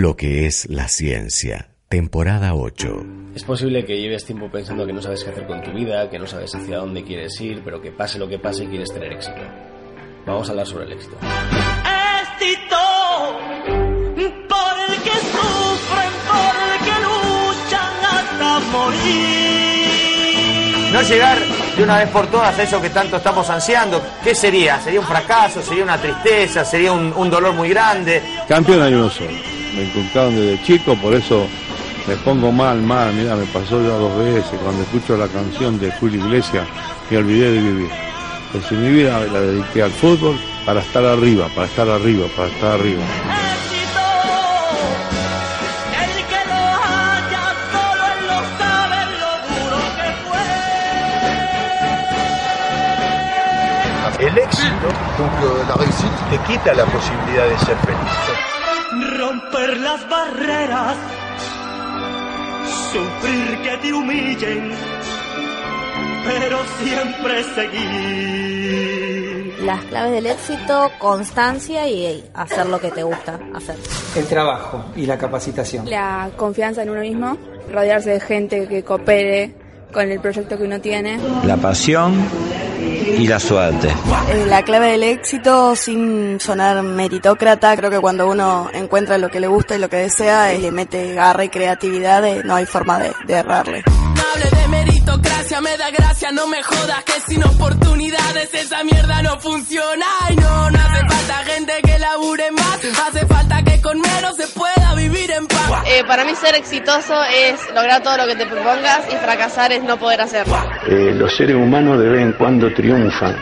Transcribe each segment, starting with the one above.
Lo que es la ciencia, temporada 8. Es posible que lleves tiempo pensando que no sabes qué hacer con tu vida, que no sabes hacia dónde quieres ir, pero que pase lo que pase quieres tener éxito. Vamos a hablar sobre el éxito. Éxito por el que sufren, por el que luchan hasta morir. No llegar de una vez por todas a eso que tanto estamos ansiando. ¿Qué sería? ¿Sería un fracaso? ¿Sería una tristeza? ¿Sería un, un dolor muy grande? Campeón hay uno solo. Me inculcaron desde chico, por eso me pongo mal, mal. Mira, me pasó ya dos veces. Cuando escucho la canción de Julio Iglesias, me olvidé de vivir. Pues mi vida la dediqué al fútbol para estar arriba, para estar arriba, para estar arriba. Éxito, el que lo haya, solo él lo sabe lo duro que fue. El éxito, la réussite, te quita la posibilidad de ser feliz. Romper las barreras, sufrir que te humillen, pero siempre seguir. Las claves del éxito, constancia y hacer lo que te gusta hacer. El trabajo y la capacitación. La confianza en uno mismo, rodearse de gente que coopere con el proyecto que uno tiene. La pasión y la suerte. Eh, La clave del éxito, sin sonar meritócrata, creo que cuando uno encuentra lo que le gusta y lo que desea, eh, le mete garra y creatividad, eh, no hay forma de, de errarle. No hable de meritocracia, me da gracia, no me jodas que sin oportunidades esa mierda no funciona. Ay no, Eh, para mí ser exitoso es lograr todo lo que te propongas y fracasar es no poder hacerlo. Eh, los seres humanos de vez en cuando triunfan,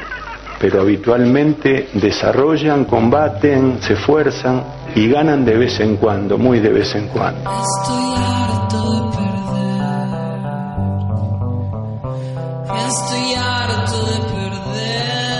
pero habitualmente desarrollan, combaten, se esfuerzan y ganan de vez en cuando, muy de vez en cuando. Estoy harto de perder. Estoy harto de perder.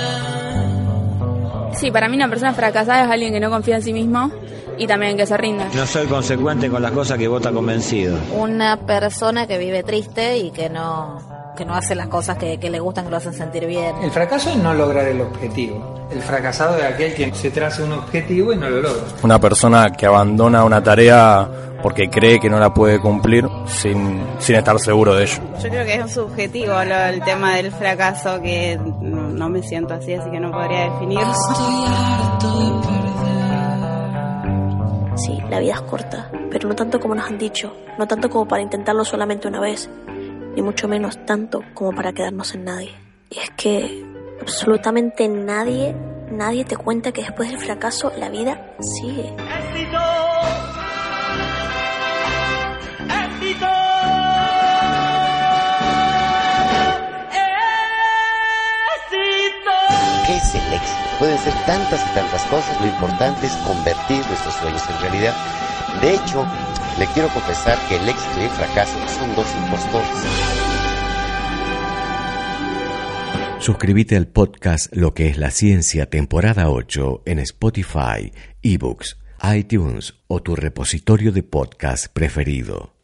Sí, para mí una persona fracasada es alguien que no confía en sí mismo y también que se rinda. No soy consecuente con las cosas que vos estás convencido. Una persona que vive triste y que no que no hace las cosas que, que le gustan, que lo hacen sentir bien. El fracaso es no lograr el objetivo. El fracasado es aquel que se traza un objetivo y no lo logra. Una persona que abandona una tarea porque cree que no la puede cumplir sin, sin estar seguro de ello. Yo creo que es subjetivo lo- el tema del fracaso, que no, no me siento así, así que no podría definir. Sí, la vida es corta, pero no tanto como nos han dicho, no tanto como para intentarlo solamente una vez, ni mucho menos tanto como para quedarnos en nadie. Y es que absolutamente nadie, nadie te cuenta que después del fracaso la vida sigue. Éxito, éxito. Éxito. ¿Qué es el éxito? Pueden ser tantas y tantas cosas, lo importante es convertir nuestros sueños en realidad. De hecho, le quiero confesar que el éxito y el fracaso son dos impostores. Suscríbete al podcast Lo que es la ciencia, temporada 8 en Spotify, eBooks, iTunes o tu repositorio de podcast preferido.